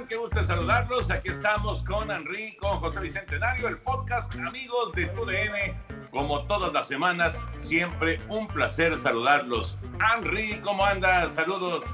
Están? Qué gusto saludarlos. Aquí estamos con Henry, con José Bicentenario, el podcast Amigos de TUDN. Como todas las semanas, siempre un placer saludarlos. Henry, ¿cómo andas? Saludos.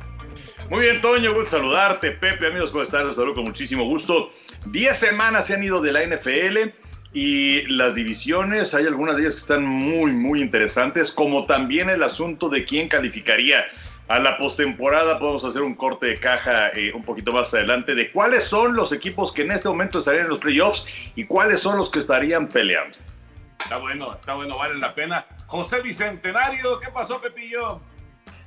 Muy bien, Toño, gusto saludarte. Pepe, amigos, ¿cómo están? Los saludo con muchísimo gusto. Diez semanas se han ido de la NFL y las divisiones, hay algunas de ellas que están muy, muy interesantes, como también el asunto de quién calificaría a la postemporada. Podemos hacer un corte de caja eh, un poquito más adelante de cuáles son los equipos que en este momento estarían en los playoffs y cuáles son los que estarían peleando. Está bueno, está bueno, vale la pena. José Bicentenario, ¿qué pasó, Pepillo?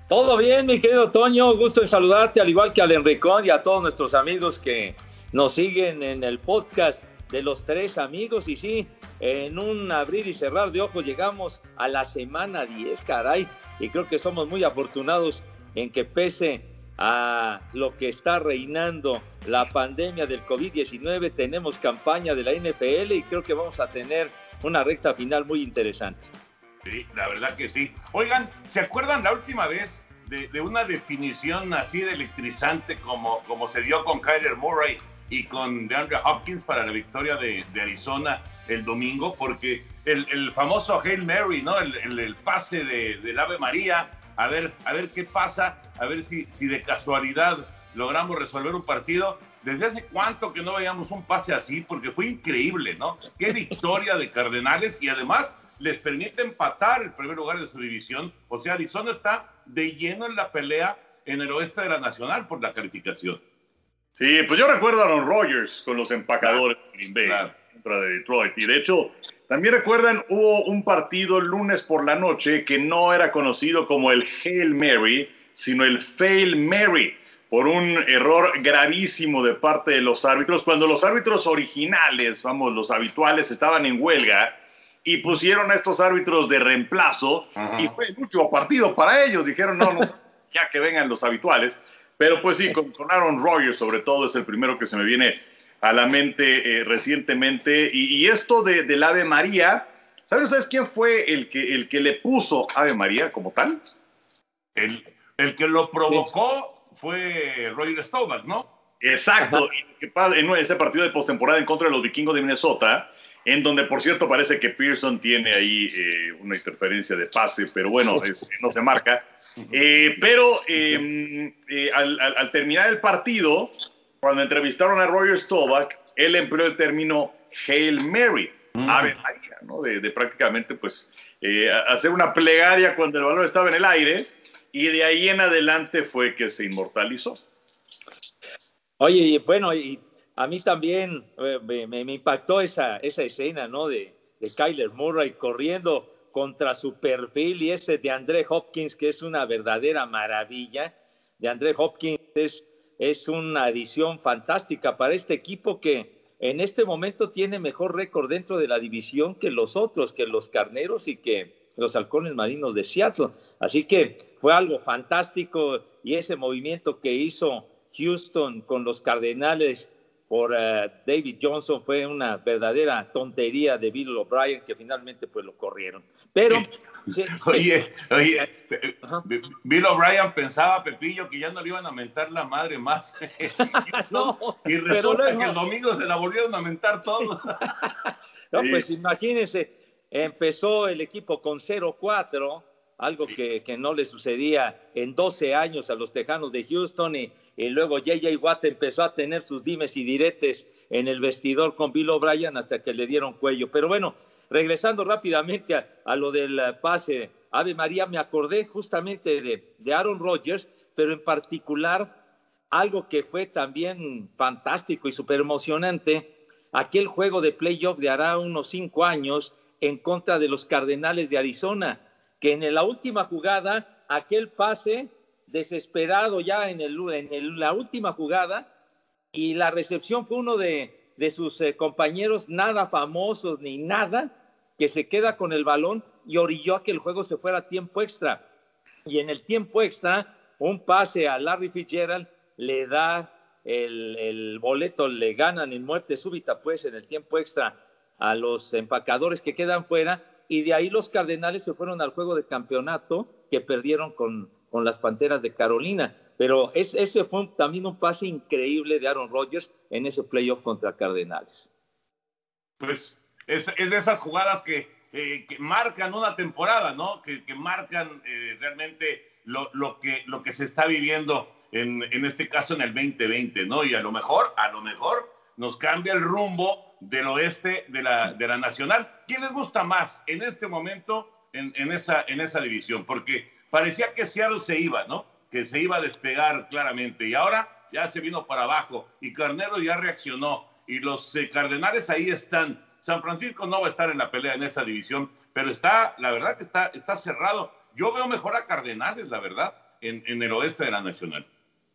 Todo bien, mi querido Toño, gusto en saludarte, al igual que al Enricón y a todos nuestros amigos que nos siguen en el podcast de los tres amigos. Y sí, en un abrir y cerrar de ojos llegamos a la semana 10, caray. Y creo que somos muy afortunados en que pese a lo que está reinando la pandemia del COVID-19, tenemos campaña de la NFL y creo que vamos a tener una recta final muy interesante. Sí, la verdad que sí. Oigan, ¿se acuerdan la última vez de, una definición así de electrizante como, como se dio con Kyler Murray y con DeAndre Hopkins para la victoria de, de Arizona el domingo? Porque el, el famoso Hail Mary, ¿no? El, el, el pase de, del Ave María, a ver, a ver qué pasa, a ver si, si de casualidad logramos resolver un partido. ¿Desde hace cuánto que no veíamos un pase así? Porque fue increíble, ¿no? Qué victoria de Cardenales y además les permite empatar el primer lugar de su división. O sea, Arizona está de lleno en la pelea en el oeste de la Nacional por la calificación. Sí, pues yo recuerdo a Aaron Rodgers con los empacadores de Green Bay Claro. contra de Detroit. Y de hecho, también recuerdan, hubo un partido el lunes por la noche que no era conocido como el Hail Mary, sino el Fail Mary, por un error gravísimo de parte de los árbitros, cuando los árbitros originales, vamos, los habituales, estaban en huelga y pusieron a estos árbitros de reemplazo y fue el último partido para ellos. Dijeron, no, no, ya que vengan los habituales. Pero pues sí, con, con Aaron Rodgers sobre todo es el primero que se me viene a la mente eh, recientemente. Y, y esto de, del Ave María, ¿saben ustedes quién fue el que, el que le puso Ave María como tal? El, el que lo provocó fue Roger Staubach, ¿no? Exacto, y que pasa en ese partido de postemporada en contra de los vikingos de Minnesota, en donde por cierto parece que Pearson tiene ahí eh, una interferencia de pase, pero bueno, es- no se marca. Eh, pero eh, eh, al, al- al terminar el partido, cuando entrevistaron a Roger Staubach, él empleó el término Hail Mary, Ave María, ¿no? De, de prácticamente pues eh, a- hacer una plegaria cuando el balón estaba en el aire, y de ahí en adelante fue que se inmortalizó. Oye, y bueno, y a mí también eh, me, impactó esa, esa escena, ¿no? De, de Kyler Murray corriendo contra su perfil y ese de André Hopkins, que es una verdadera maravilla. De André Hopkins es, es una adición fantástica para este equipo que en este momento tiene mejor récord dentro de la división que los otros, que los carneros y que los halcones marinos de Seattle. Así que fue algo fantástico y ese movimiento que hizo Houston con los Cardenales por eh, David Johnson fue una verdadera tontería de Bill O'Brien que finalmente pues lo corrieron. Pero oye, oye, Bill O'Brien pensaba Pepillo que ya no le iban a mentar la madre más. y resulta que el domingo se la volvieron a mentar todos. no, pues imagínense, empezó el equipo con 0-4 algo que, que, no le sucedía en 12 años a los Tejanos de Houston y, y luego JJ Watt empezó a tener sus dimes y diretes en el vestidor con Bill O'Brien hasta que le dieron cuello. Pero bueno, regresando rápidamente a, a lo del pase Ave María, me acordé justamente de, de Aaron Rodgers, pero en particular algo que fue también fantástico y súper emocionante, aquel juego de playoff de hará unos cinco años en contra de los Cardenales de Arizona que en la última jugada, aquel pase desesperado ya en, el, en la última jugada, y la recepción fue uno de, de sus eh, compañeros, nada famosos ni nada, que se queda con el balón y orilló a que el juego se fuera a tiempo extra. Y en el tiempo extra, un pase a Larry Fitzgerald le da el, el boleto, le ganan en muerte súbita, pues en el tiempo extra a los empacadores que quedan fuera y de ahí los Cardenales se fueron al juego de campeonato que perdieron con, con las Panteras de Carolina. Pero es, ese fue también un pase increíble de Aaron Rodgers en ese playoff contra Cardenales. Pues es, es de esas jugadas que, eh, que, marcan una temporada, ¿no? Que, que marcan eh, realmente lo, lo, que, lo que se está viviendo en, en este caso en el 2020, ¿no? Y a lo mejor, a lo mejor nos cambia el rumbo del oeste de la, de la Nacional. ¿Quién les gusta más en este momento en, en, esa, en esa división? Porque parecía que Seattle se iba, ¿no? Que se iba a despegar claramente y ahora ya se vino para abajo y Carnero ya reaccionó y los eh, Cardenales ahí están. San Francisco no va a estar en la pelea en esa división, pero está, la verdad que está, está cerrado. Yo veo mejor a Cardenales, la verdad, en, en el oeste de la Nacional.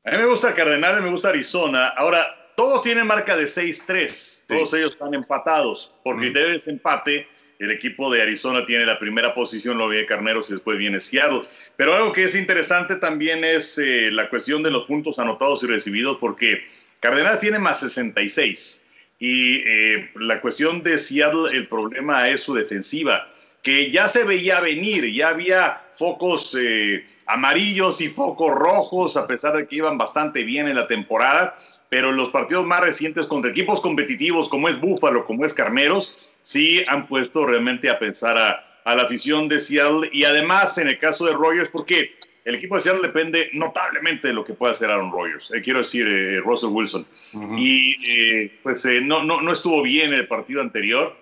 A mí me gusta Cardenales, me gusta Arizona. Ahora, todos tienen marca de 6-3. Todos sí. ellos están empatados. Por criterio de empate, el equipo de Arizona tiene la primera posición, lo ve Carneros y después viene Seattle. Pero algo que es interesante también es eh, la cuestión de los puntos anotados y recibidos, porque Cardenales tiene más 66. Y eh, la cuestión de Seattle, el problema es su defensiva que ya se veía venir, ya había focos eh, amarillos y focos rojos, a pesar de que iban bastante bien en la temporada, pero los partidos más recientes contra equipos competitivos como es Búfalo, como es Carneros, sí han puesto realmente a pensar a, a la afición de Seattle y además en el caso de Rogers, porque el equipo de Seattle depende notablemente de lo que pueda hacer Aaron Rodgers, eh, quiero decir, eh, Russell Wilson. Uh -huh. Y eh, pues no, no, no estuvo bien en el partido anterior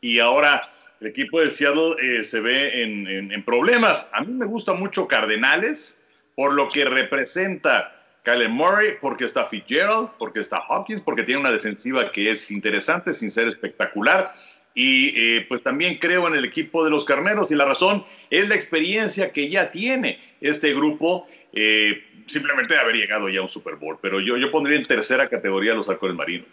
y ahora el equipo de Seattle eh, se ve en, problemas. A mí me gusta mucho Cardenales por lo que representa Kyler Murray, porque está Fitzgerald, porque está Hopkins, porque tiene una defensiva que es interesante sin ser espectacular. Y eh, pues también creo en el equipo de los carneros y la razón es la experiencia que ya tiene este grupo. Eh, simplemente de haber llegado ya a un Super Bowl, pero yo, yo pondría en tercera categoría a los halcones marinos.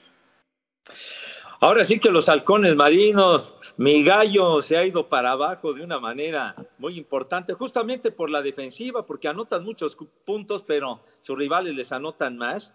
Ahora sí que los halcones marinos, mi gallo se ha ido para abajo de una manera muy importante, justamente por la defensiva, porque anotan muchos puntos, pero sus rivales les anotan más.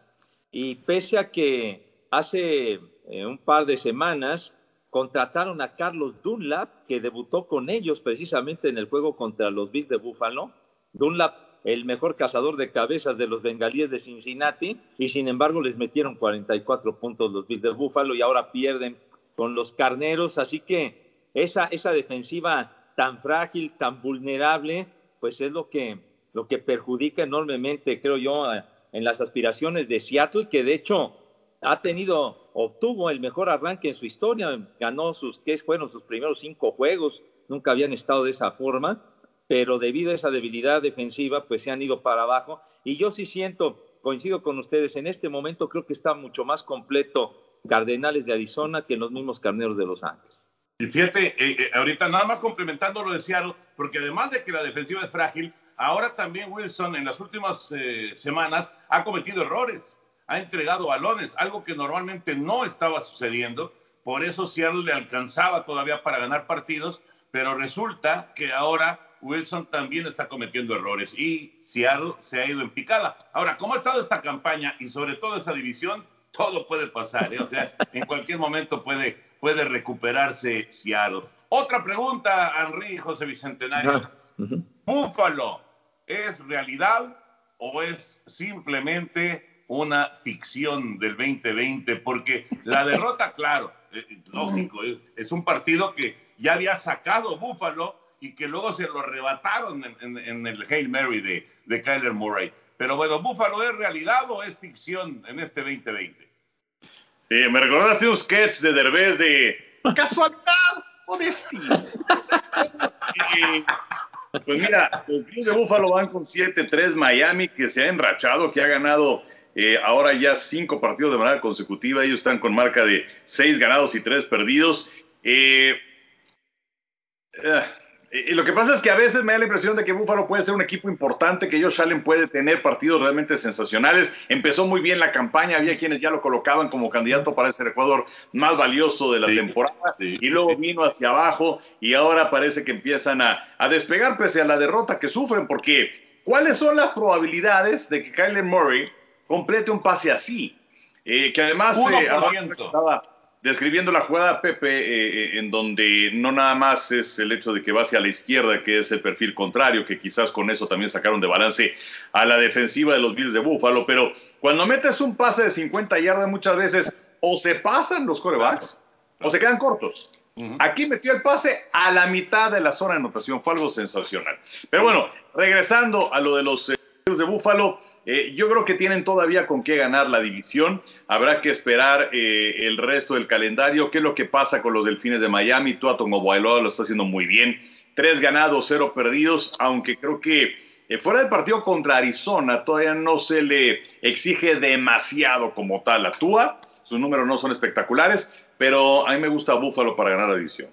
Y pese a que hace eh, un par de semanas contrataron a Carlos Dunlap, que debutó con ellos precisamente en el juego contra los Bills de Buffalo. Dunlap el mejor cazador de cabezas de los bengalíes de Cincinnati y sin embargo les metieron 44 puntos los Bills de Buffalo y ahora pierden con los carneros, así que esa, esa defensiva tan frágil, tan vulnerable, pues es lo que, lo que perjudica enormemente, creo yo, en las aspiraciones de Seattle, que de hecho ha tenido, obtuvo el mejor arranque en su historia, ganó sus, que fueron sus primeros cinco juegos, nunca habían estado de esa forma, pero debido a esa debilidad defensiva, pues se han ido para abajo. Y yo sí siento, coincido con ustedes, en este momento creo que está mucho más completo Cardenales de Arizona que los mismos Carneros de Los Ángeles. Y fíjate, eh, eh, ahorita nada más complementando lo de Seattle, porque además de que la defensiva es frágil, ahora también Wilson en las últimas eh, semanas ha cometido errores, ha entregado balones, algo que normalmente no estaba sucediendo. Por eso Seattle le alcanzaba todavía para ganar partidos, pero resulta que ahora Wilson también está cometiendo errores y Seattle se ha ido en picada. Ahora, ¿cómo ha estado esta campaña y sobre todo esa división? Todo puede pasar, ¿eh? o sea, en cualquier momento puede, puede recuperarse Seattle. Otra pregunta, Henry José Bicentenario. ¿Búfalo es realidad o es simplemente una ficción del 2020? Porque la derrota, claro, eh, lógico, es un partido que ya había sacado Búfalo y que luego se lo arrebataron en, el Hail Mary de, de Kyler Murray. Pero bueno, ¿Búfalo es realidad o es ficción en este 2020? Sí, me recordaste un sketch de Derbez de casualidad o destino. pues mira, los Bills de Búfalo van con 7-3 Miami, que se ha enrachado, que ha ganado eh, ahora ya cinco partidos de manera consecutiva. Ellos están con marca de seis ganados y tres perdidos. eh, eh y lo que pasa es que a veces me da la impresión de que Buffalo puede ser un equipo importante, que Josh Allen puede tener partidos realmente sensacionales. Empezó muy bien la campaña, había quienes ya lo colocaban como candidato para ser el jugador más valioso de la temporada, y luego vino hacia abajo y ahora parece que empiezan a, a, despegar pese a la derrota que sufren, porque ¿cuáles son las probabilidades de que Kyler Murray complete un pase así? Eh, que además eh, estaba, describiendo la jugada Pepe, eh, eh, en donde no nada más es el hecho de que va hacia la izquierda, que es el perfil contrario, que quizás con eso también sacaron de balance a la defensiva de los Bills de Búfalo, pero cuando metes un pase de 50 yardas muchas veces o se pasan los corebacks o se quedan cortos. Aquí metió el pase a la mitad de la zona de anotación, fue algo sensacional. Pero bueno, regresando a lo de los eh, de Búfalo, eh, yo creo que tienen todavía con qué ganar la división. Habrá que esperar eh, el resto del calendario. ¿Qué es lo que pasa con los Delfines de Miami? Tua Bailoa lo está haciendo muy bien. Tres ganados, cero perdidos, aunque creo que eh, fuera del partido contra Arizona todavía no se le exige demasiado como tal a Tua. Sus números no son espectaculares, pero a mí me gusta Búfalo para ganar la división.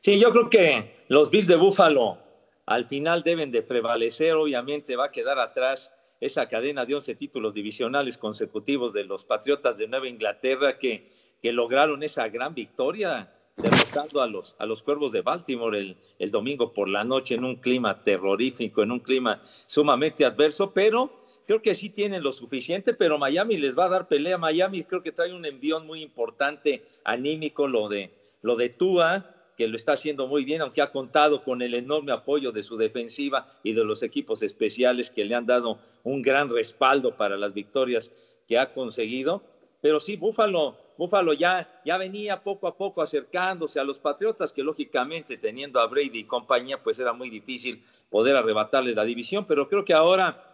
Sí, yo creo que los Bills de Búfalo al final deben de prevalecer, obviamente va a quedar atrás esa cadena de 11 títulos divisionales consecutivos de los Patriotas de Nueva Inglaterra que, que lograron esa gran victoria derrotando a los, a los Cuervos de Baltimore el, el domingo por la noche en un clima terrorífico, en un clima sumamente adverso, pero creo que sí tienen lo suficiente, pero Miami les va a dar pelea. Miami creo que trae un envión muy importante anímico, lo de, lo de Tua, que lo está haciendo muy bien, aunque ha contado con el enorme apoyo de su defensiva y de los equipos especiales que le han dado un gran respaldo para las victorias que ha conseguido. Pero sí, Búfalo, Búfalo ya, ya venía poco a poco acercándose a los Patriotas, que lógicamente teniendo a Brady y compañía, pues era muy difícil poder arrebatarle la división, pero creo que ahora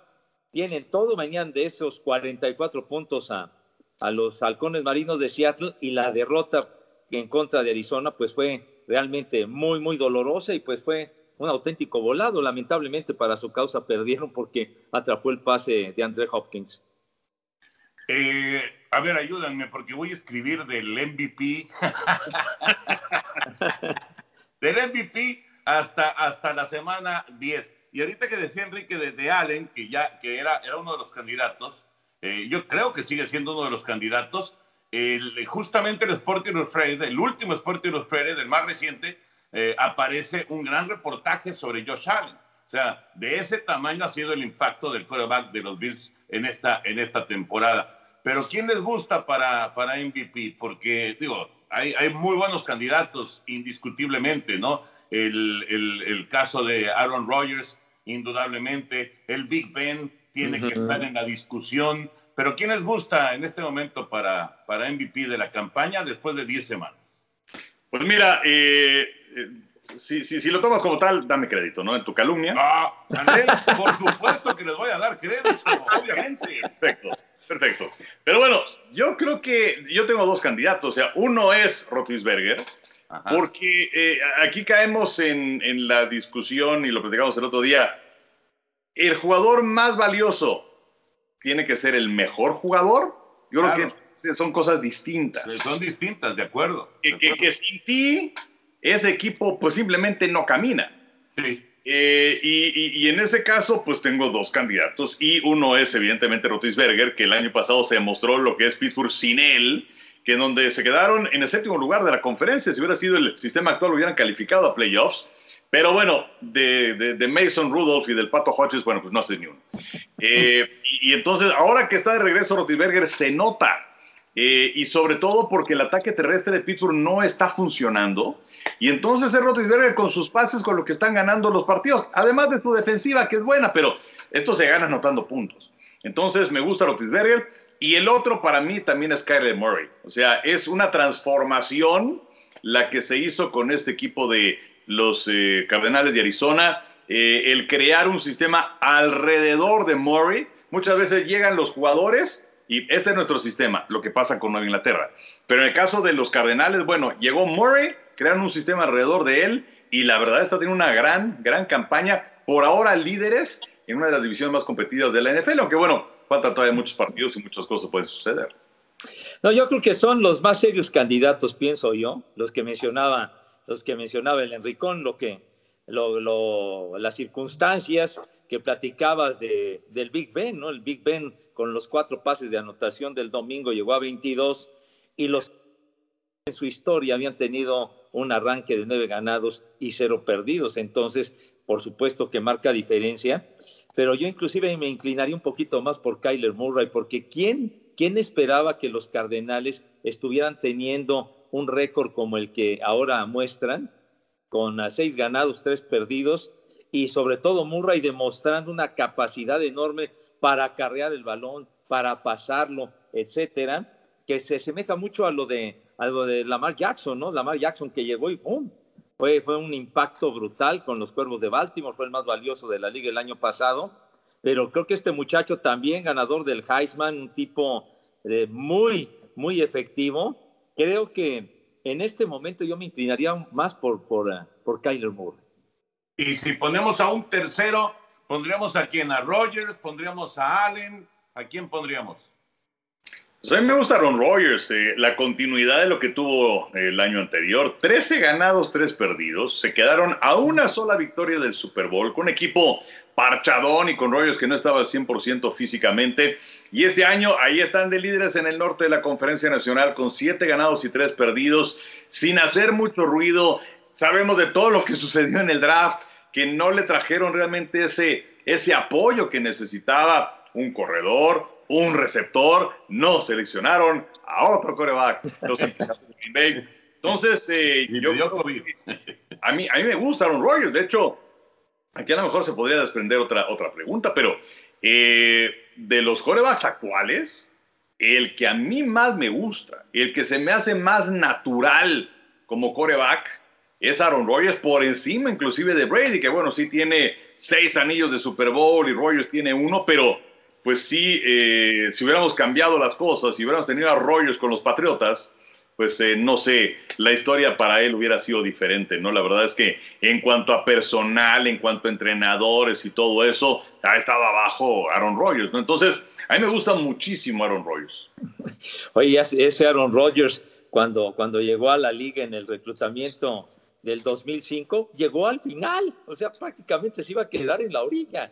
tienen todo, mañana de esos 44 puntos a, a los halcones marinos de Seattle y la derrota en contra de Arizona, pues fue realmente muy, muy dolorosa y pues fue un auténtico volado. Lamentablemente para su causa perdieron porque atrapó el pase de André Hopkins. Eh, a ver, ayúdanme porque voy a escribir del MVP. del MVP hasta, hasta la semana 10. Y ahorita que decía Enrique de, Allen, que ya que era, era uno de los candidatos, eh, yo creo que sigue siendo uno de los candidatos, el, justamente el Sport Illustrated, el último Sport Illustrated, el más reciente, eh, aparece un gran reportaje sobre Josh Allen. O sea, de ese tamaño ha sido el impacto del quarterback de los Bills en esta, en esta temporada. Pero ¿quién les gusta para, para MVP? Porque, digo, hay, hay muy buenos candidatos, indiscutiblemente, ¿no? El, el, el, caso de Aaron Rodgers, indudablemente. El Big Ben tiene que estar en la discusión. Pero ¿quién les gusta en este momento para, para MVP de la campaña después de 10 semanas? Pues mira, eh, eh, si, si, si, lo tomas como tal, dame crédito, ¿no? En tu calumnia. Ah, Andrés, por supuesto que les voy a dar crédito, obviamente. Perfecto, perfecto. Pero bueno, yo creo que yo tengo dos candidatos. O sea, uno es Rotisberger, porque eh, aquí caemos en, en la discusión, y lo platicamos el otro día, el jugador más valioso tiene que ser el mejor jugador. Yo creo que son cosas distintas. Son distintas, de acuerdo. Que, que, que sin ti, ese equipo pues simplemente no camina. Sí. Eh, y, y- y en ese caso, pues tengo dos candidatos. Y uno es, evidentemente, Rotisberger, que el año pasado se demostró lo que es Pittsburgh sin él, que en donde se quedaron en el séptimo lugar de la conferencia. Si hubiera sido el sistema actual, hubieran calificado a playoffs. Pero bueno, de, de- de Mason Rudolph y del Pato Hodges, bueno, pues no hace ni uno. Eh, y, y entonces, ahora que está de regreso Rotisberger, se nota. Eh, y sobre todo porque el ataque terrestre de Pittsburgh no está funcionando. Y entonces es Rotisberger con sus pases con lo que están ganando los partidos. Además de su defensiva, que es buena, pero esto se gana anotando puntos. Entonces me gusta Rotisberger. Y el otro para mí también es Kyler Murray. O sea, es una transformación la que se hizo con este equipo de los eh, Cardenales de Arizona. Eh, el crear un sistema alrededor de Murray. Muchas veces llegan los jugadores y este es nuestro sistema, lo que pasa con Nueva Inglaterra. Pero en el caso de los Cardenales, bueno, llegó Murray, crearon un sistema alrededor de él y la verdad está teniendo una gran, gran campaña. Por ahora líderes en una de las divisiones más competidas de la NFL, aunque bueno, faltan todavía muchos partidos y muchas cosas pueden suceder. No, yo creo que son los más serios candidatos, pienso yo, los que mencionaba, los que mencionaba el Enricón, lo que, lo, las circunstancias que platicabas de, del Big Ben, ¿no? El Big Ben con los cuatro pases de anotación del domingo llegó a 22 y los en su historia habían tenido un arranque de nueve ganados y cero perdidos. Entonces, por supuesto que marca diferencia. Pero yo inclusive me inclinaría un poquito más por Kyler Murray, porque ¿quién, quién esperaba que los Cardenales estuvieran teniendo un récord como el que ahora muestran, con seis ganados, tres perdidos, y sobre todo Murray demostrando una capacidad enorme para acarrear el balón, para pasarlo, etcétera, que se asemeja mucho a lo de, a lo de Lamar Jackson, ¿no? Lamar Jackson que llegó y ¡pum! Fue, fue un impacto brutal con los Cuervos de Baltimore, fue el más valioso de la liga el año pasado, pero creo que este muchacho también ganador del Heisman, un tipo eh, muy, muy efectivo, creo que en este momento yo me inclinaría más por, por, ah, por Kyler Moore. Y si ponemos a un tercero, pondríamos a quién, a Rogers, pondríamos a Allen, ¿a quién pondríamos? Pues a mí me gusta Aaron Rodgers, eh, la continuidad de lo que tuvo eh, el año anterior. 13 ganados, 3 perdidos. Se quedaron a una sola victoria del Super Bowl con un equipo parchadón y con Rodgers que no estaba al 100% físicamente. Y este año ahí están de líderes en el norte de la Conferencia Nacional con 7 ganados y 3 perdidos, sin hacer mucho ruido. Sabemos de todo lo que sucedió en el draft, que no le trajeron realmente ese, ese apoyo que necesitaba un corredor, un receptor, no seleccionaron a otro coreback. Los Gigantes de Green Bay. Entonces, eh, yo que a mí, a mí me gusta Aaron Rodgers. De hecho, aquí a lo mejor se podría desprender otra, otra pregunta, pero eh, de los corebacks actuales, el que a mí más me gusta, el que se me hace más natural como coreback, es Aaron Rodgers por encima inclusive de Brady, que bueno, sí tiene seis anillos de Super Bowl y Rodgers tiene uno, pero pues sí, eh, si hubiéramos cambiado las cosas, si hubiéramos tenido a Rodgers con los Patriotas, pues eh, no sé, la historia para él hubiera sido diferente, ¿no? La verdad es que en cuanto a personal, en cuanto a entrenadores y todo eso, ya estaba abajo Aaron Rodgers, ¿no? Entonces, a mí me gusta muchísimo Aaron Rodgers. Oye, ese Aaron Rodgers, cuando, cuando llegó a la liga en el reclutamiento del 2005, llegó al final, o sea, prácticamente se iba a quedar en la orilla.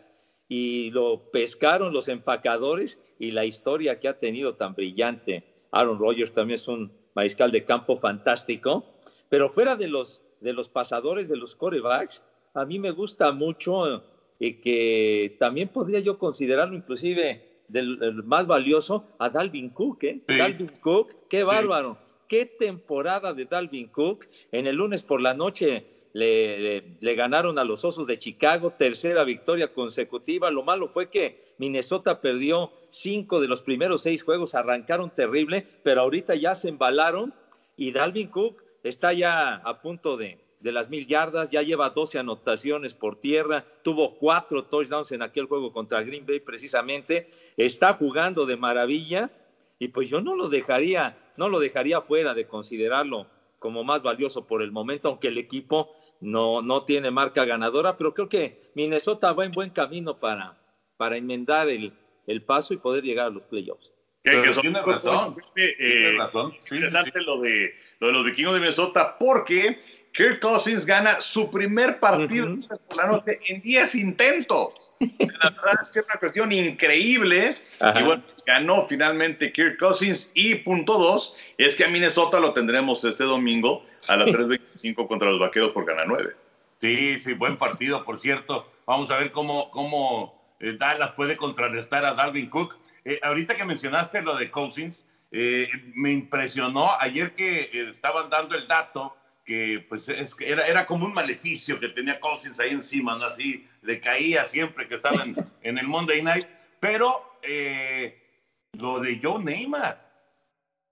Y lo pescaron los empacadores y la historia que ha tenido tan brillante. Aaron Rodgers también es un mariscal de campo fantástico, pero fuera de los, de los pasadores, de los corebacks, a mí me gusta mucho y que también podría yo considerarlo inclusive del, del más valioso a Dalvin Cook, ¿eh? Sí. Dalvin Cook, qué Sí. bárbaro, qué temporada de Dalvin Cook. En el lunes por la noche le, le- le ganaron a los Osos de Chicago, tercera victoria consecutiva. Lo malo fue que Minnesota perdió cinco de los primeros seis juegos, arrancaron terrible, pero ahorita ya se embalaron y Dalvin Cook está ya a punto de, de las mil yardas, ya lleva 12 anotaciones por tierra, tuvo cuatro touchdowns en aquel juego contra Green Bay precisamente, está jugando de maravilla y pues yo no lo dejaría, no lo dejaría fuera de considerarlo como más valioso por el momento, aunque el equipo no, no tiene marca ganadora, pero creo que Minnesota va en buen camino para, para enmendar el, el paso y poder llegar a los playoffs. Que, son tiene cosas, razón, eh, tiene razón. Sí, sí, interesante Lo, de, lo de los vikingos de Minnesota porque Kirk Cousins gana su primer partido por la noche en 10 intentos. La verdad es que es una cuestión increíble. Ajá. Y bueno, ganó finalmente Kirk Cousins. Y punto dos es que a Minnesota lo tendremos este domingo a las 3.25 contra los vaqueros por ganar 9. Sí, sí, buen partido, por cierto. Vamos a ver cómo, cómo eh, Dallas puede contrarrestar a Dalvin Cook. Eh, ahorita que mencionaste lo de Cousins, eh, me impresionó ayer que eh, estaban dando el dato que pues es era, era como un maleficio que tenía Cousins ahí encima, ¿no? Así le caía siempre que estaba en, en el Monday Night. Pero eh, lo de Joe Neymar,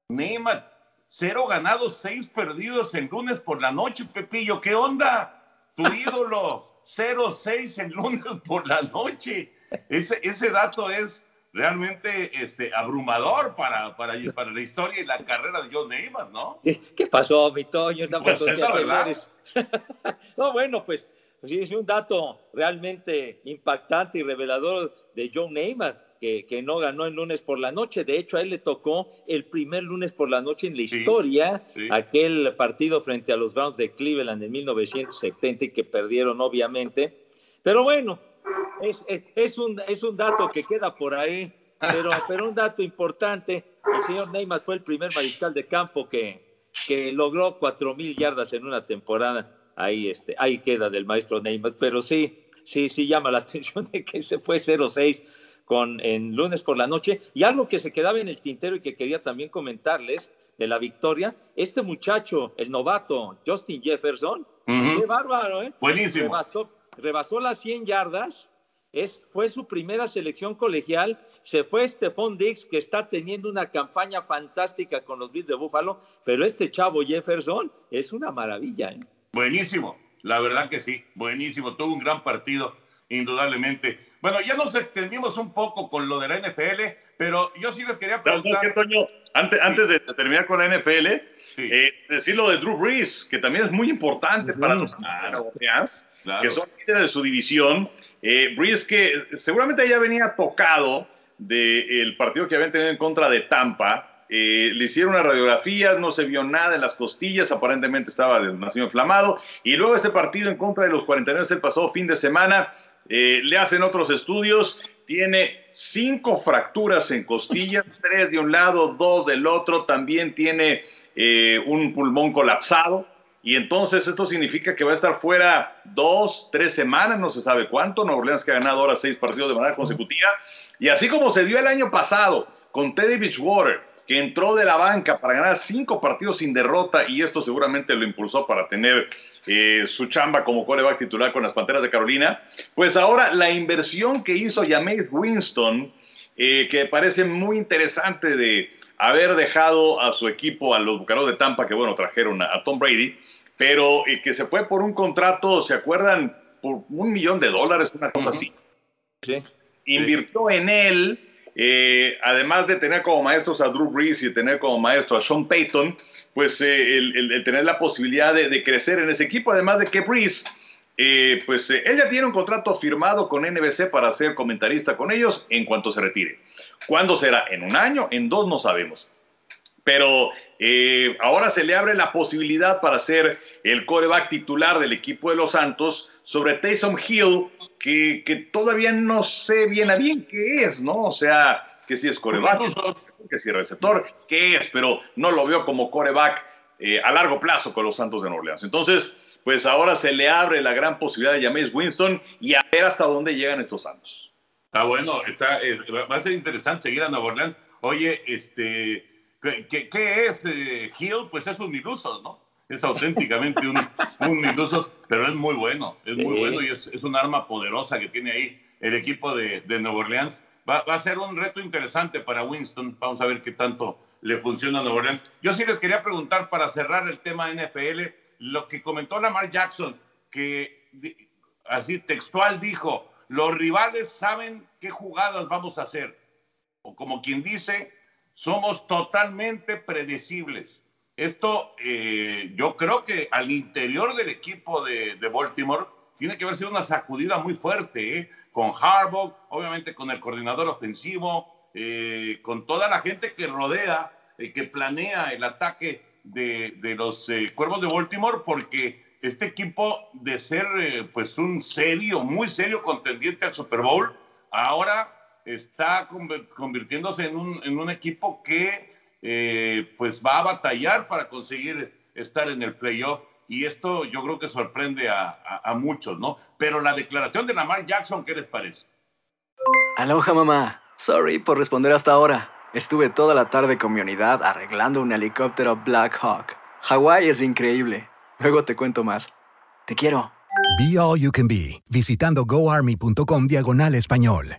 Neymar, cero ganados, seis perdidos en lunes por la noche, Pepillo, ¿qué onda? Tu ídolo, 0-6 en lunes por la noche. Ese, ese dato es realmente este, abrumador para, para, para la historia y la carrera de John Neymar, ¿no? ¿Qué, pasó, mi Toño? No, Pues es la verdad. no, bueno, pues sí, es un dato realmente impactante y revelador de Joe Neymar, que, que, no ganó el lunes por la noche. De hecho, a él le tocó el primer lunes por la noche en la Sí, historia, sí. aquel partido frente a los Browns de Cleveland en 1970 y que perdieron, obviamente. Pero bueno, es, es, es un, es un dato que queda por ahí, pero, pero un dato importante, el señor Neymar fue el primer mariscal de campo que, que logró cuatro mil yardas en una temporada. Ahí, este, ahí queda del maestro Neymar, pero sí, sí, sí llama la atención de que se fue 0-6 con en lunes por la noche. Y algo que se quedaba en el tintero y que quería también comentarles de la victoria, este muchacho, el novato Justin Jefferson, Ujú. qué bárbaro, ¿eh? Buenísimo. Rebasó, rebasó las 100 yardas, es, fue su primera selección colegial, se fue Stephon Diggs, que está teniendo una campaña fantástica con los Bills de Buffalo, pero este chavo Jefferson es una maravilla. ¿eh? Buenísimo, la verdad que sí, buenísimo, tuvo un gran partido, indudablemente. Bueno, ya nos extendimos un poco con lo de la NFL, pero yo sí les quería Pero, ¿sabes preguntar. Toño? Antes, antes de terminar con la NFL, eh, decir lo de Drew Brees, que también es muy importante para los Rams, Claro. que son líderes de su división. Eh, Brees, que seguramente ya venía tocado del partido que habían tenido en contra de Tampa. Eh, le hicieron unas radiografías, no se vio nada en las costillas, aparentemente estaba demasiado inflamado. Y luego este partido en contra de los 49 el pasado fin de semana, eh, le hacen otros estudios, tiene cinco fracturas en costillas, tres de un lado, dos del otro, también tiene eh, un pulmón colapsado. Y entonces esto significa que va a estar fuera dos, tres semanas, no se sabe cuánto. Nueva Orleans que ha ganado ahora seis partidos de manera consecutiva. Y así como se dio el año pasado con Teddy Bridgewater, que entró de la banca para ganar cinco partidos sin derrota y esto seguramente lo impulsó para tener eh, su chamba como coreback titular con las Panteras de Carolina, pues ahora la inversión que hizo Jameis Winston, eh, que parece muy interesante de haber dejado a su equipo, a los Bucaros de Tampa, que bueno, trajeron a, a Tom Brady, pero eh, que se fue por un contrato, ¿se acuerdan? Por un millón de dólares, una cosa así. Sí. Invirtió en él, eh, además de tener como maestros a Drew Brees y tener como maestro a Sean Payton, pues eh, el, tener la posibilidad de, crecer en ese equipo, además de que Brees, eh, pues él ya tiene un contrato firmado con NBC para ser comentarista con ellos en cuanto se retire. ¿Cuándo será? ¿En un año? ¿En dos? No sabemos pero ahora se le abre la posibilidad para ser el coreback titular del equipo de los Santos sobre Taysom Hill, que, que todavía no sé bien a bien qué es, ¿no? O sea, que si es coreback, que si es receptor, qué es, pero no lo veo como coreback eh, a largo plazo con los Santos de Nueva Orleans. Entonces, pues ahora se le abre la gran posibilidad de James Winston y a ver hasta dónde llegan estos Santos. Está bueno, está, eh, va a ser interesante seguir a Nueva Orleans. Oye, este, ¿qué, qué- qué es eh, Hill? Pues es un iluso, ¿no? Es auténticamente un, un pero es muy bueno, es muy bueno y es, es un arma poderosa que tiene ahí el equipo de, de Nueva Orleans. Va, va a ser un reto interesante para Winston. Vamos a ver qué tanto le funciona a Nueva Orleans. Yo sí les quería preguntar para cerrar el tema NFL, lo que comentó Lamar Jackson, que así textual dijo, los rivales saben qué jugadas vamos a hacer. O como quien dice, somos totalmente predecibles. Esto eh, yo creo que al interior del equipo de, de Baltimore tiene que haber sido una sacudida muy fuerte, ¿eh? con Harbaugh, obviamente con el coordinador ofensivo, eh, con toda la gente que rodea, y que planea el ataque de, de los Cuervos de Baltimore, porque este equipo de ser pues un serio, muy serio contendiente al Super Bowl, ahora está convirtiéndose en un, en un equipo que pues va a batallar para conseguir estar en el playoff y esto yo creo que sorprende a, a, muchos, ¿no? Pero la declaración de Lamar Jackson, ¿qué les parece? Aloha mamá, sorry por responder hasta ahora. Estuve toda la tarde con mi unidad arreglando un helicóptero Black Hawk. Hawái es increíble. Luego te cuento más. Te quiero. Be All You Can Be, visitando goarmy.com diagonal español.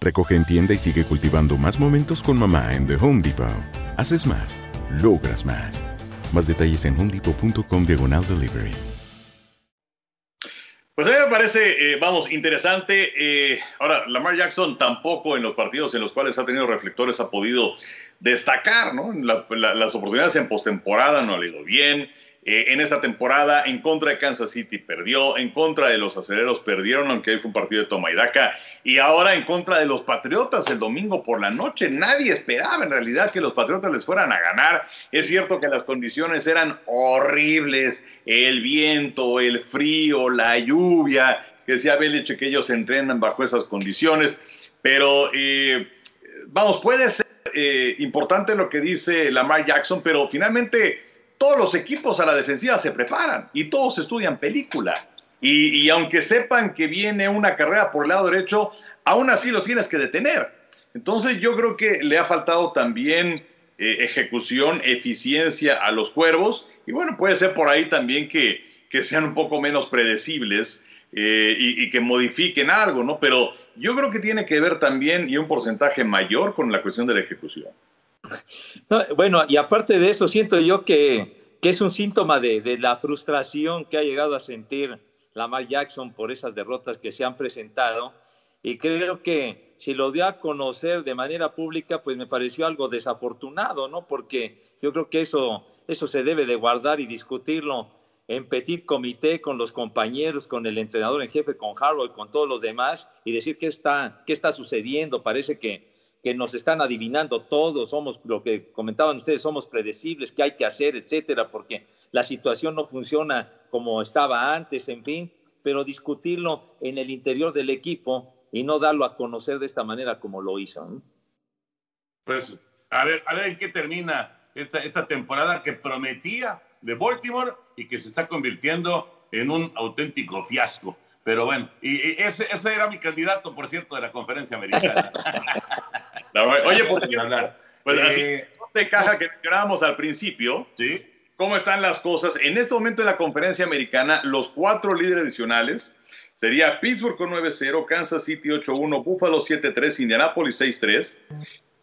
Recoge en tienda y sigue cultivando más momentos con mamá en The Home Depot. Haces más, logras más. Más detalles en homedepot.com diagonal delivery. Pues a mí me parece, eh, vamos, interesante. Eh, ahora, Lamar Jackson tampoco en los partidos en los cuales ha tenido reflectores ha podido destacar, ¿no? las oportunidades en postemporada no ha ido bien. Eh, en esta temporada en contra de Kansas City perdió, en contra de los aceleros perdieron, aunque ahí fue un partido de toma y daca, y ahora en contra de los Patriotas el domingo por la noche. Nadie esperaba en realidad que los Patriotas les fueran a ganar. Es cierto que las condiciones eran horribles, el viento, el frío, la lluvia, que había hecho que ellos entrenan bajo esas condiciones, pero eh, vamos, puede ser eh, importante lo que dice Lamar Jackson, pero finalmente todos los equipos a la defensiva se preparan y todos estudian película. Y, aunque sepan que viene una carrera por el lado derecho, aún así lo tienes que detener. Entonces yo creo que le ha faltado también eh, ejecución, eficiencia a los cuervos. Y bueno, puede ser por ahí también que, que sean un poco menos predecibles eh, y, que modifiquen algo, ¿no? Pero yo creo que tiene que ver también y un porcentaje mayor con la cuestión de la ejecución bueno, y aparte de eso, siento yo que, es un síntoma de, de, la frustración que ha llegado a sentir Lamar Jackson por esas derrotas que se han presentado. Y creo que si lo dio a conocer de manera pública, pues me pareció algo desafortunado, ¿no? Porque yo creo que eso, eso se debe de guardar y discutirlo en petit comité con los compañeros, con el entrenador en jefe, con Harold, con todos los demás, y decir qué está, qué está sucediendo. Parece que que nos están adivinando todos, somos lo que comentaban ustedes, somos predecibles, qué hay que hacer, etcétera, porque la situación no funciona como estaba antes, en fin, pero discutirlo en el interior del equipo y no darlo a conocer de esta manera como lo hizo. Pues a ver, a ver en qué termina esta, esta temporada que prometía de Baltimore y que se está convirtiendo en un auténtico fiasco. Pero bueno, y, ese, ese, era mi candidato, por cierto, de la conferencia americana. Oye, por qué hablar. Pues así, eh, de caja que mencionábamos al principio, ¿sí? ¿Cómo están las cosas? En este momento en la conferencia americana, los cuatro líderes adicionales sería Pittsburgh con 9-0, Kansas City 8-1, Buffalo 7-3, Indianapolis 6-3.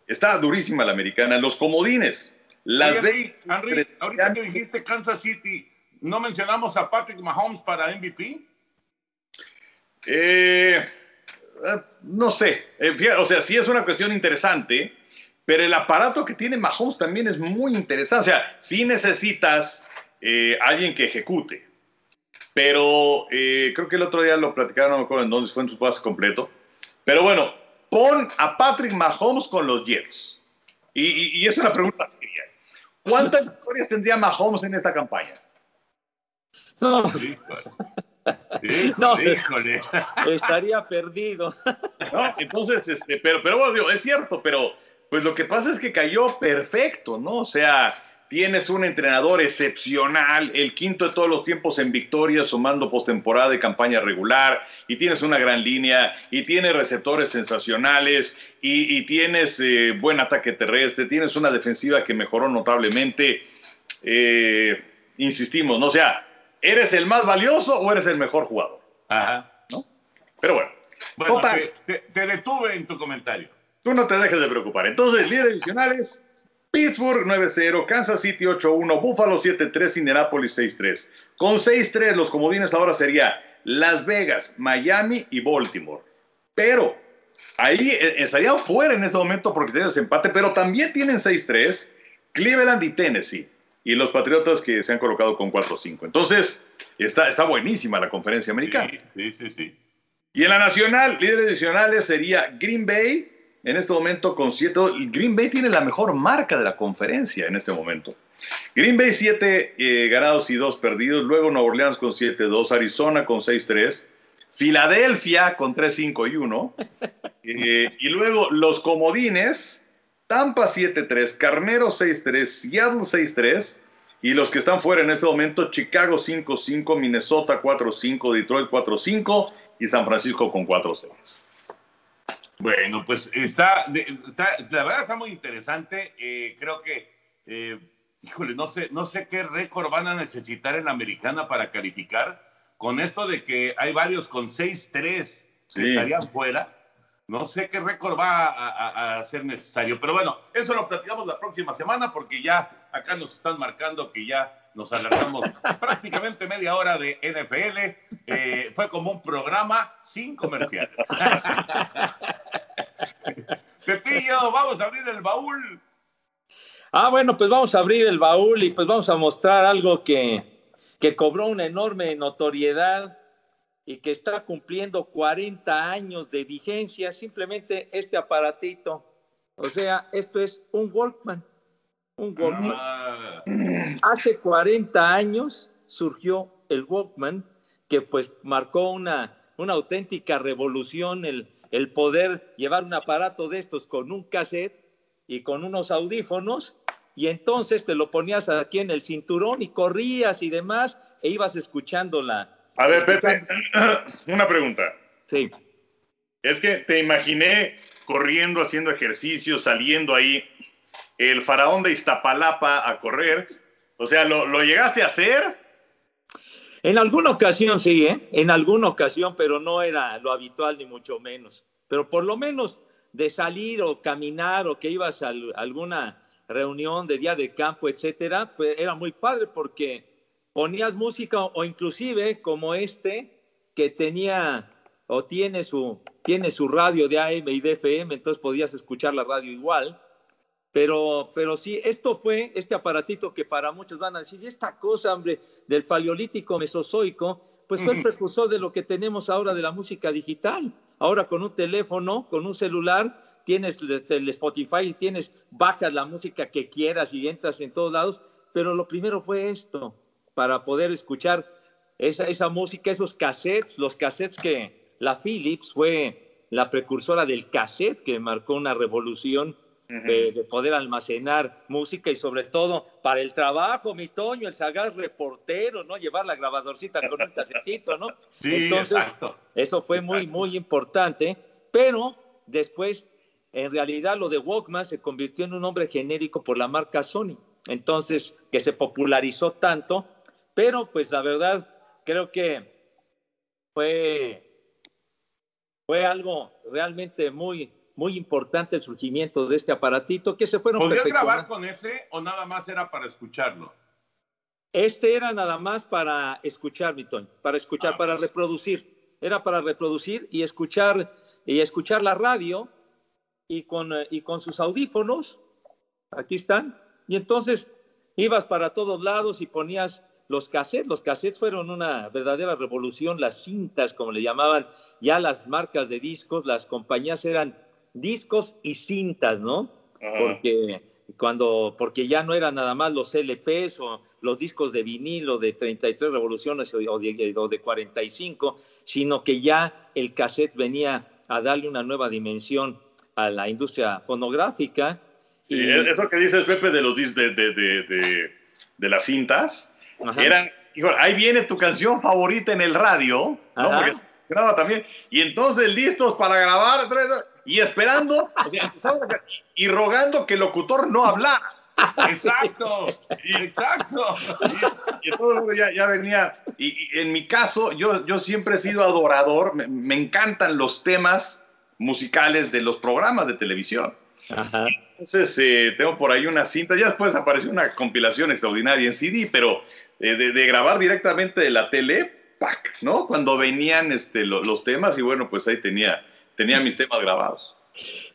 Está durísima la americana. Los comodines. Las Henry, Henry, ahorita que dijiste Kansas City, ¿no mencionamos a Patrick Mahomes para MVP? Eh, no sé, eh, o sea, sí es una cuestión interesante, pero el aparato que tiene Mahomes también es muy interesante. O sea, sí necesitas alguien que ejecute, pero eh, creo que el otro día lo platicaron, no me acuerdo en dónde fue en su pase completo. Pero bueno, pon a Patrick Mahomes con los Jets. Y, y, y es una pregunta seria. ¿Cuántas victorias tendría Mahomes en esta campaña? No, Híjole. No. Híjole. estaría perdido. ¿no? Entonces, este, pero, pero bueno, digo, es cierto, pero pues lo que pasa es que cayó perfecto, ¿no? O sea, tienes un entrenador excepcional, el quinto de todos los tiempos en victorias, sumando postemporada y campaña regular, y tienes una gran línea, y tienes receptores sensacionales, y, y tienes eh, buen ataque terrestre, tienes una defensiva que mejoró notablemente. Eh, insistimos, ¿no? O sea, ¿eres el más valioso o eres el mejor jugador? Ajá. Pero bueno, Bueno, Total. te, te- te detuve en tu comentario. Tú no te dejes de preocupar. Entonces, líderes adicionales, Pittsburgh 9-0, Kansas City 8-1, Buffalo 7-3, Indianapolis 6-3. Con 6-3, los comodines ahora sería Las Vegas, Miami y Baltimore. Pero ahí eh, estarían fuera en este momento porque tienen ese empate, pero también tienen 6-3, Cleveland y Tennessee. Y los Patriotas que se han colocado con 4-5. Entonces, está, está buenísima la conferencia americana. Sí, sí, sí. Y en la nacional, líderes adicionales sería Green Bay, en este momento con 7. Green Bay tiene la mejor marca de la conferencia en este momento. Green Bay 7 ganados y 2 perdidos, luego Nueva Orleans con 7-2, Arizona con 6-3, Filadelfia con 3-5 y 1, eh, y luego los comodines, Tampa 7-3, Carnero 6-3, Seattle 6-3, y los que están fuera en este momento, Chicago 5-5, Minnesota 4-5, Detroit 4-5 y San Francisco con 4-6. Bueno, pues está, está- la verdad está muy interesante. Eh, creo que, eh, híjole, no sé, no sé qué récord van a necesitar en la americana para calificar. Con esto de que hay varios con 6-3 que Sí. estarían fuera, no sé qué récord va a, a- a ser necesario. Pero bueno, eso lo platicamos la próxima semana porque ya acá nos están marcando que ya nos alargamos prácticamente media hora de NFL. Eh, fue como un programa sin comerciales. Pepillo, vamos a abrir el baúl. Ah, bueno, pues vamos a abrir el baúl y pues vamos a mostrar algo que, que cobró una enorme notoriedad y que está cumpliendo 40 años de vigencia, simplemente este aparatito. O sea, esto es un Walkman. Un Walkman. Ah, Hace 40 años surgió el Walkman, que pues marcó una, una auténtica revolución el, el poder llevar un aparato de estos con un cassette y con unos audífonos, y entonces te lo ponías aquí en el cinturón y corrías y demás, e ibas escuchando la... A ver, Pepe, una pregunta. Sí. Es que te imaginé corriendo, haciendo ejercicio, saliendo ahí, el faraón de Iztapalapa a correr. O sea, ¿lo, lo llegaste a hacer? En alguna ocasión sí, ¿eh? En alguna ocasión, pero no era lo habitual ni mucho menos. Pero por lo menos de salir o caminar o que ibas a al- alguna reunión de día de campo, etcétera, pues era muy padre porque ponías música o inclusive como este que tenía o tiene su tiene su radio de AM y de FM, entonces podías escuchar la radio igual. Pero, pero sí, esto fue este aparatito que para muchos van a decir, "¿Y esta cosa, hombre, del paleolítico mesozoico, pues fue el precursor de lo que tenemos ahora de la música digital. Ahora con un teléfono, con un celular, tienes el el Spotify, tienes, bajas la música que quieras y entras en todos lados, pero lo primero fue esto, para poder escuchar esa, esa música, esos cassettes, los cassettes que la Philips fue la precursora del cassette, que marcó una revolución de, de poder almacenar música y sobre todo para el trabajo, mi Toño, el sagaz reportero, ¿no? Llevar la grabadorcita con un casetito, ¿no? Sí, exacto. Eso fue muy, muy importante, pero después, en realidad, lo de Walkman se convirtió en un nombre genérico por la marca Sony. Entonces, que se popularizó tanto, pero pues la verdad, creo que fue, fue algo realmente muy, muy importante el surgimiento de este aparatito que se fueron ¿Podrías perfeccionando. grabar con ese o nada más era para escucharlo? Este era nada más para escuchar, mi Toño, para escuchar, para reproducir. Era para reproducir y escuchar y escuchar la radio y con, eh, y con sus audífonos. Aquí están. Y entonces ibas para todos lados y ponías los cassettes. Los cassettes fueron una verdadera revolución, las cintas, como le llamaban ya las marcas de discos, las compañías eran discos y cintas, ¿no? Porque cuando, porque ya no eran nada más los LPs o los discos de vinilo de 33 revoluciones o de, o de 45, sino que ya el cassette venía a darle una nueva dimensión a la industria fonográfica. Y eso que dices, Pepe, de los de, de, de, de las cintas, eran, ahí viene tu canción favorita en el radio, ¿no? Porque graba también. Y entonces listos para grabar y esperando y rogando que el locutor no hablara. Exacto, exacto. Y, todo ya, ya venía. Y, en mi caso, yo, yo siempre he sido adorador. Me, encantan los temas musicales de los programas de televisión. Entonces, eh, tengo por ahí una cinta. Ya después apareció una compilación extraordinaria en CD, pero eh, de, grabar directamente de la tele. ¿no? Cuando venían este, los temas, y bueno, pues ahí tenía, tenía mis temas grabados.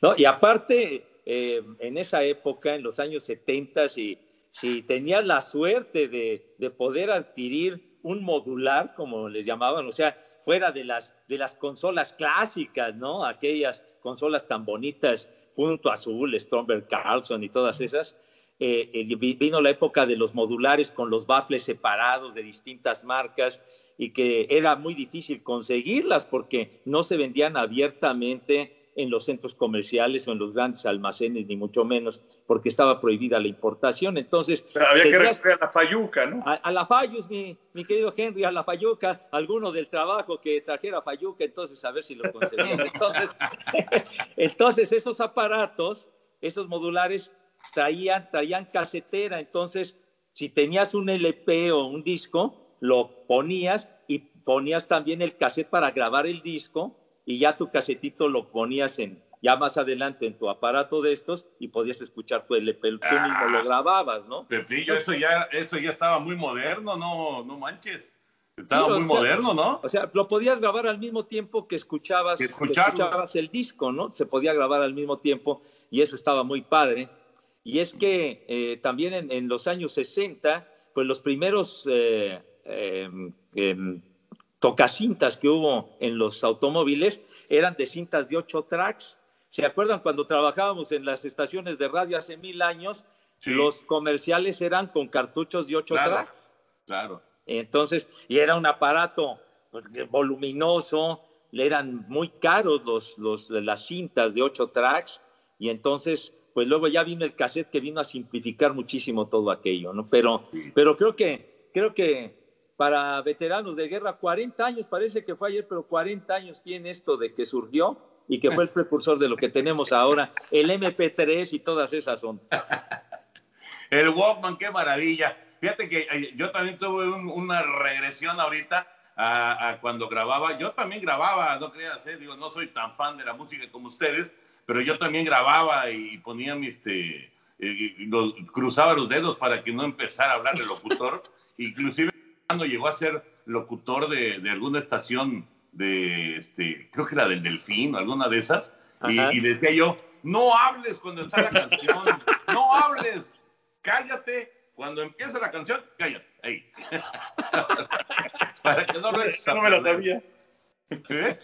No, y aparte, eh, en esa época, en los años 70, si, si tenías la suerte de, de, poder adquirir un modular, como les llamaban, o sea, fuera de las, de las consolas clásicas, ¿no? Aquellas consolas tan bonitas, Punto Azul, Stromberg Carlson y todas esas, eh, eh, vino la época de los modulares con los baffles separados de distintas marcas y que era muy difícil conseguirlas porque no se vendían abiertamente en los centros comerciales o en los grandes almacenes, ni mucho menos, porque estaba prohibida la importación. Entonces. Pero había que recurrir a la Fayuca, ¿no? A, la Fayus, mi, mi, querido Henry, a la Fayuca, alguno del trabajo que trajera Fayuca, entonces a ver si lo conseguimos. Entonces, entonces esos aparatos, esos modulares, traían, traían casetera. Entonces, si tenías un LP o un disco, lo ponías y ponías también el cassette para grabar el disco y ya tu casetito lo ponías en, ya más adelante en tu aparato de estos y podías escuchar tu LP, tú mismo lo ah. grababas, ¿no? Pepillo, eso ya, eso ya estaba muy moderno, no, no manches. Estaba muy moderno, ¿no? O sea, lo podías grabar al mismo tiempo que escuchabas, que escuchabas el disco, ¿no? Se podía grabar al mismo tiempo y eso estaba muy padre. Y es que eh, también en, los años 60, pues los primeros eh, em, em, tocacintas que hubo en los automóviles eran de cintas de ocho tracks. ¿Se acuerdan cuando trabajábamos en las estaciones de radio hace mil años? Los comerciales eran con cartuchos de ocho tracks. Claro. Entonces, y era un aparato pues, voluminoso, eran muy caros los, los, las cintas de ocho tracks, y entonces, pues luego ya vino el cassette que vino a simplificar muchísimo todo aquello, ¿no? Pero, pero creo que, creo que para veteranos de guerra, 40 años, parece que fue ayer, pero 40 años tiene esto de que surgió y que fue el precursor de lo que tenemos ahora, el MP3 y todas esas son. el Walkman, qué maravilla. Fíjate que eh, yo también tuve una regresión ahorita a, cuando grababa. Yo también grababa, no creas, eh, digo, no soy tan fan de la música como ustedes, pero yo también grababa y ponía mi, este, eh, cruzaba los dedos para que no empezara a hablar el locutor. Inclusive llegó a ser locutor de, alguna estación de, este, creo que era del Delfín o alguna de esas, y, le decía yo, no hables cuando está la canción, no hables, cállate, cuando empieza la canción, cállate, ahí. Para que no, no me la sabía. ¿Eh?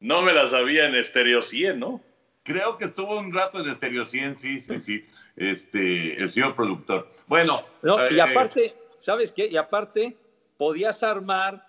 No me la sabía en Estéreo 100, ¿no? Creo que estuvo un rato en Estéreo 100, sí, sí, sí, este, el señor productor. Bueno. No, y eh, aparte, ¿sabes qué? Y aparte, podías armar,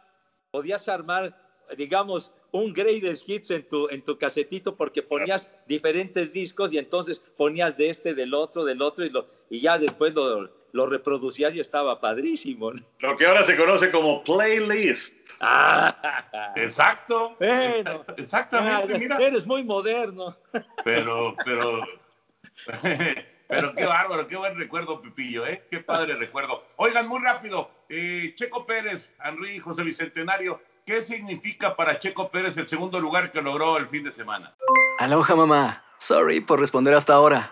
podías armar, digamos, un greatest hits en tu, en tu casetito porque ponías diferentes discos y entonces ponías de este, del otro, del otro y, lo, y ya después lo, lo reproducías y estaba padrísimo. Lo que ahora se conoce como playlist. Ah, exacto. Bueno, exactamente. Mira. Eres muy moderno. Pero, pero Pero qué bárbaro, qué buen recuerdo, Pipillo, ¿eh? Qué padre recuerdo. Oigan, muy rápido, eh, Checo Pérez, Henry José Bicentenario, ¿qué significa para Checo Pérez el segundo lugar que logró el fin de semana? Aloha, mamá. Sorry por responder hasta ahora.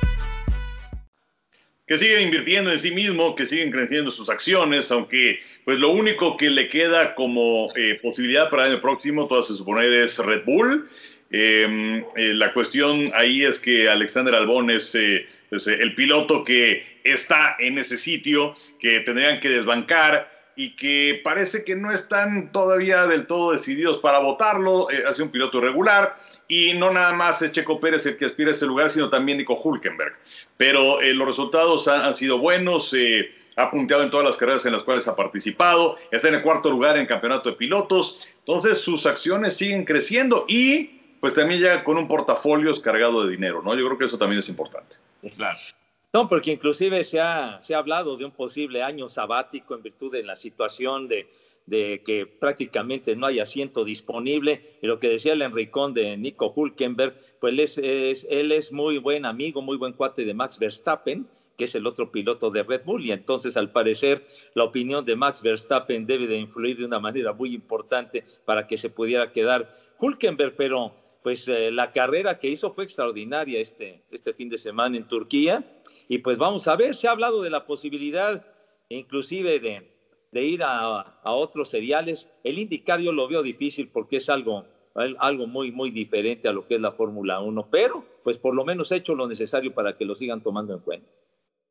Que siguen invirtiendo en sí mismo, que siguen creciendo sus acciones, aunque pues lo único que le queda como eh, posibilidad para el año próximo, todo se supone, es Red Bull. Eh, eh, la cuestión ahí es que Alexander Albón es eh, eh, el piloto que está en ese sitio, que tendrían que desbancar y que parece que no están todavía del todo decididos para votarlo. Hace un piloto regular y no nada más es Checo Pérez el que aspira a ese lugar, sino también Nico Hulkenberg. Pero eh, los resultados han, han sido buenos. eh, ha punteado en todas las carreras en las cuales ha participado. Está en el cuarto lugar en campeonato de pilotos. Entonces sus acciones siguen creciendo y pues también llega con un portafolio cargado de dinero, ¿no? Yo creo que eso también es importante. Claro. No, porque inclusive se ha, se ha hablado de un posible año sabático en virtud de la situación de, de que prácticamente no hay asiento disponible. Y lo que decía el Enricón de Nico Hulkenberg, pues él es, él es muy buen amigo, muy buen cuate de Max Verstappen, que es el otro piloto de Red Bull. Y entonces, al parecer, la opinión de Max Verstappen debe de influir de una manera muy importante para que se pudiera quedar Hulkenberg, pero pues eh, la carrera que hizo fue extraordinaria este, este fin de semana en Turquía. Y pues vamos a ver, se ha hablado de la posibilidad inclusive de, de ir a, a otros seriales. El indicar yo lo veo difícil porque es algo, al- algo muy, muy diferente a lo que es la Fórmula 1, pero pues por lo menos he hecho lo necesario para que lo sigan tomando en cuenta.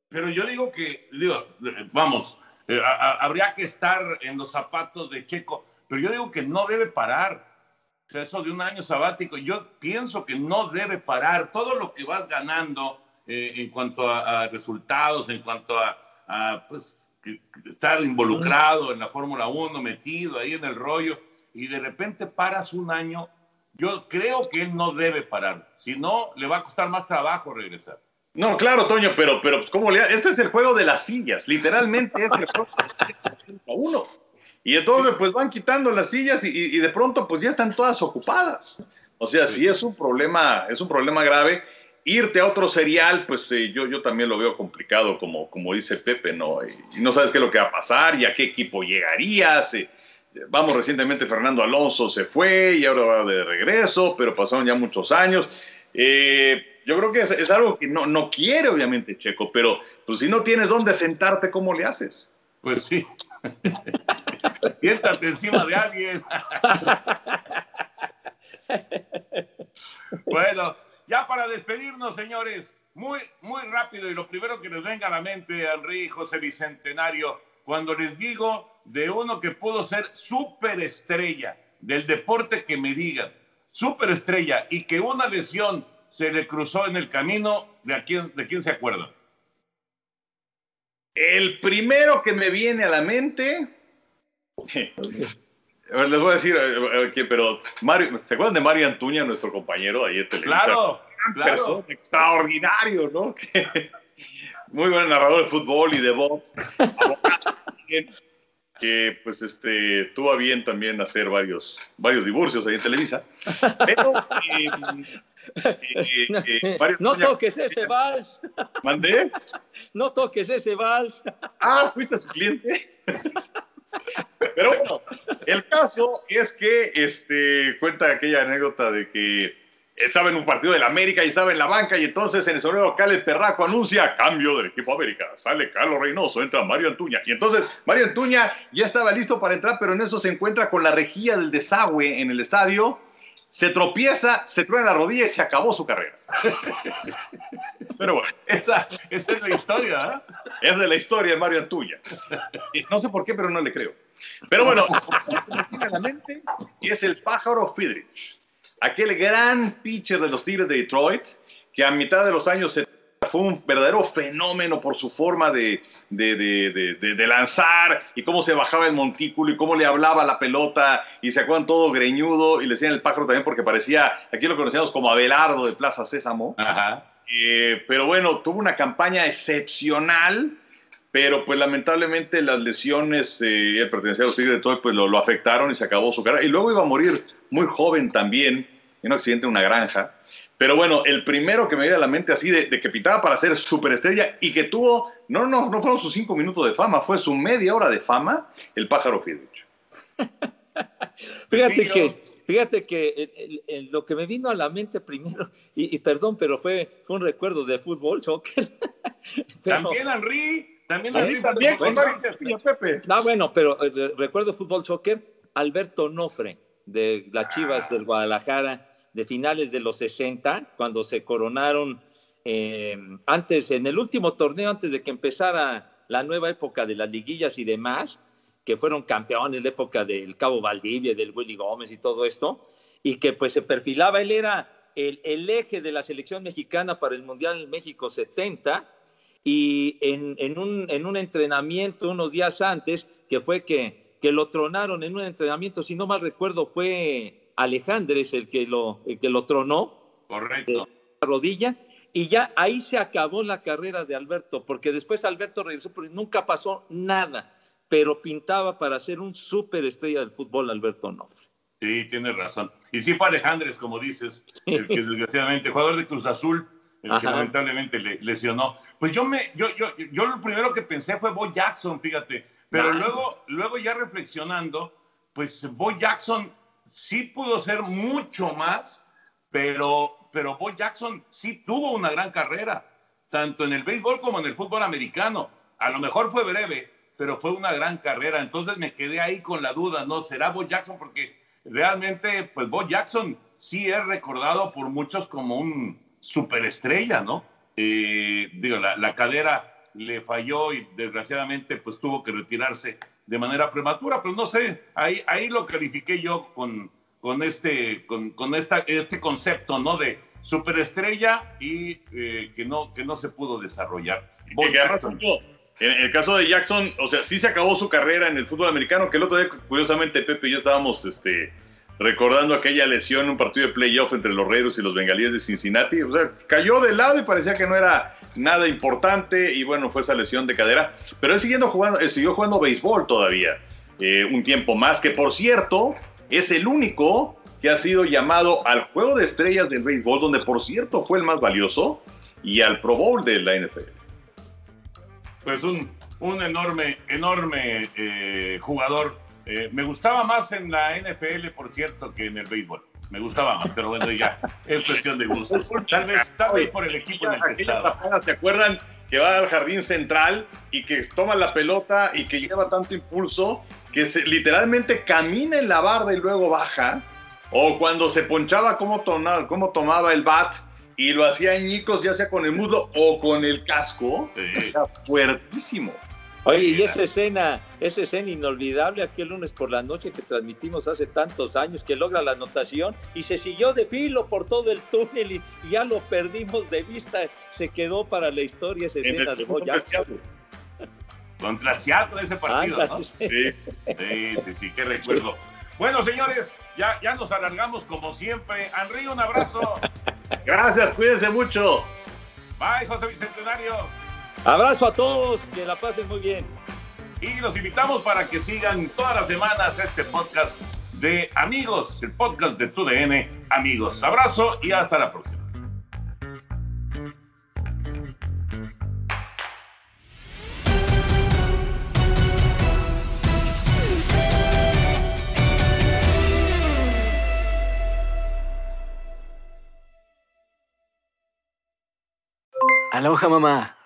Pero yo digo que, digo, vamos, eh, a- a- habría que estar en los zapatos de Checo, pero yo digo que no debe parar. O sea, eso de un año sabático, yo pienso que no debe parar. Todo lo que vas ganando eh, en cuanto a, a resultados, en cuanto a, a, pues, estar involucrado en la Fórmula 1, metido ahí en el rollo, y de repente paras un año, yo creo que él no debe parar. Si no, le va a costar más trabajo regresar. No, claro, Toño, pero, pero pues, ¿cómo le ha- Este es el juego de las sillas, literalmente es el juego de uno. Y entonces, pues van quitando las sillas y- y de pronto, pues ya están todas ocupadas. O sea, sí es un problema, es un problema grave. Irte a otro serial, pues eh, yo, yo también lo veo complicado, como, como dice Pepe, ¿no? Y, no sabes qué es lo que va a pasar y a qué equipo llegarías. eh, Vamos, recientemente Fernando Alonso se fue y ahora va de regreso, pero pasaron ya muchos años. Eh, yo creo que es, es algo que no, no quiere, obviamente, Checo, pero pues si no tienes dónde sentarte, ¿cómo le haces? Pues sí. Siéntate encima de alguien. bueno, ya para despedirnos, señores, muy, muy rápido y lo primero que nos venga a la mente, Henry José Bicentenario, cuando les digo de uno que pudo ser superestrella del deporte que me digan, superestrella y que una lesión se le cruzó en el camino, ¿de, quién, de quién se acuerdan? El primero que me viene a la mente. A ver, les voy a decir, eh, eh, pero Mario, ¿se acuerdan de Mario Antuña, nuestro compañero ahí en Televisa? Claro, claro. persona, extraordinario, ¿no? Que- muy buen narrador de fútbol y de box. Que pues este tuvo a bien también hacer varios, varios divorcios ahí en Televisa. Pero eh, eh, eh, no Antuña- toques ese vals. ¿Mandé? No toques ese vals. Ah, fuiste su cliente. Pero bueno, el caso es que este, cuenta aquella anécdota de que estaba en un partido de la América y estaba en la banca y entonces en el sonido local el perraco anuncia cambio del equipo América. Sale Carlos Reynoso, entra Mario Antuña. Y entonces Mario Antuña ya estaba listo para entrar, pero en eso se encuentra con la rejilla del desagüe en el estadio. Se tropieza, se truena la rodilla y se acabó su carrera. Pero bueno, esa, esa es la historia. ¿eh? Esa es la historia de Mario Antuña. No sé por qué, pero no le creo. Pero bueno, la mente y es el pájaro Friedrich, aquel gran pitcher de los Tigres de Detroit, que a mitad de los años 70 fue un verdadero fenómeno por su forma de, de, de, de, lanzar y cómo se bajaba el montículo y cómo le hablaba la pelota y se acuerdan todo greñudo y le decían el pájaro también porque parecía, aquí lo conocíamos como Abelardo de Plaza Sésamo. Eh, pero bueno, tuvo una campaña excepcional pero pues lamentablemente las lesiones, eh, el pertenecer a los Tigres de todo, pues lo, lo, afectaron y se acabó su carrera. Y luego iba a morir muy joven también, en un accidente en una granja. Pero bueno, el primero que me viene a la mente así de, de que pitaba para ser superestrella y que tuvo, no, no, no fueron sus cinco minutos de fama, fue su media hora de fama, el pájaro Friedrich. fíjate que, fíjate que el, el, lo que me vino a la mente primero, y, y perdón, pero fue, fue, un recuerdo de fútbol, soccer. pero, También Henry también, sí, también con Pepe. No, bueno, pero eh, recuerdo fútbol soccer, Alberto Nofre, de las Chivas del Guadalajara, de finales de los 60, cuando se coronaron eh, antes, en el último torneo, antes de que empezara la nueva época de las liguillas y demás, que fueron campeones la época del Cabo Valdivia, del Willy Gómez y todo esto, y que pues se perfilaba, él era el, eje de la selección mexicana para el Mundial México 70, y en, en, un, en, un, entrenamiento unos días antes, que fue que, que, lo tronaron en un entrenamiento, si no mal recuerdo, fue Alejandres el que lo, el que lo tronó. Correcto. La rodilla. Y ya ahí se acabó la carrera de Alberto, porque después Alberto regresó, pero nunca pasó nada. Pero pintaba para ser un superestrella del fútbol Alberto Nofre. Sí, tienes razón. Y sí fue Alejandres, como dices, el que desgraciadamente, jugador de Cruz Azul, el que lamentablemente le lesionó. Pues yo me, yo, yo, yo lo primero que pensé fue Bo Jackson, fíjate, pero luego, luego ya reflexionando, pues Bo Jackson sí pudo ser mucho más, pero, pero Bo Jackson sí tuvo una gran carrera, tanto en el béisbol como en el fútbol americano. A lo mejor fue breve, pero fue una gran carrera. Entonces me quedé ahí con la duda, ¿no? ¿Será Bo Jackson? Porque realmente, pues Bo Jackson sí es recordado por muchos como un, superestrella, ¿no? Eh, digo, la, cadera le falló y desgraciadamente pues tuvo que retirarse de manera prematura, pero no sé, ahí, ahí lo califiqué yo con, con, este, con, con esta, este concepto, ¿no? De superestrella y eh, que, no, que no se pudo desarrollar. En el caso de Jackson, o sea, sí se acabó su carrera en el fútbol americano, que el otro día, curiosamente, Pepe y yo estábamos este, recordando aquella lesión en un partido de playoff entre los Raiders y los Bengalíes de Cincinnati. O sea, cayó de lado y parecía que no era nada importante y bueno, fue esa lesión de cadera. Pero él, siguiendo jugando, él siguió jugando béisbol todavía eh, un tiempo más, que por cierto es el único que ha sido llamado al Juego de Estrellas del béisbol, donde por cierto fue el más valioso, y al Pro Bowl de la NFL. Pues un, un enorme, enorme eh, jugador eh, me gustaba más en la NFL, por cierto, que en el béisbol. Me gustaba más, pero bueno, ya es cuestión de gustos. Tal vez, tal vez por el equipo en el que estaba. ¿Se acuerdan que va al jardín central y que toma la pelota y que lleva tanto impulso que se, literalmente camina en la barda y luego baja? O cuando se ponchaba, cómo tomaba, cómo tomaba el bat y lo hacía añicos, ya sea con el muslo o con el casco. Era fuertísimo. Oye, y esa escena, esa escena inolvidable aquel lunes por la noche que transmitimos hace tantos años, que logra la anotación y se siguió de filo por todo el túnel y, ya lo perdimos de vista, se quedó para la historia esa escena de Bo Contra Seattle ese partido, ¿no? Sí. sí, sí, sí, qué recuerdo. Bueno, señores, ya, ya nos alargamos como siempre. Henry, un abrazo. Gracias, cuídense mucho. Bye, José Bicentenario. Abrazo a todos, que la pasen muy bien. Y los invitamos para que sigan todas las semanas este podcast de Amigos, el podcast de TUDN Amigos. Abrazo y hasta la próxima. Aloha mamá.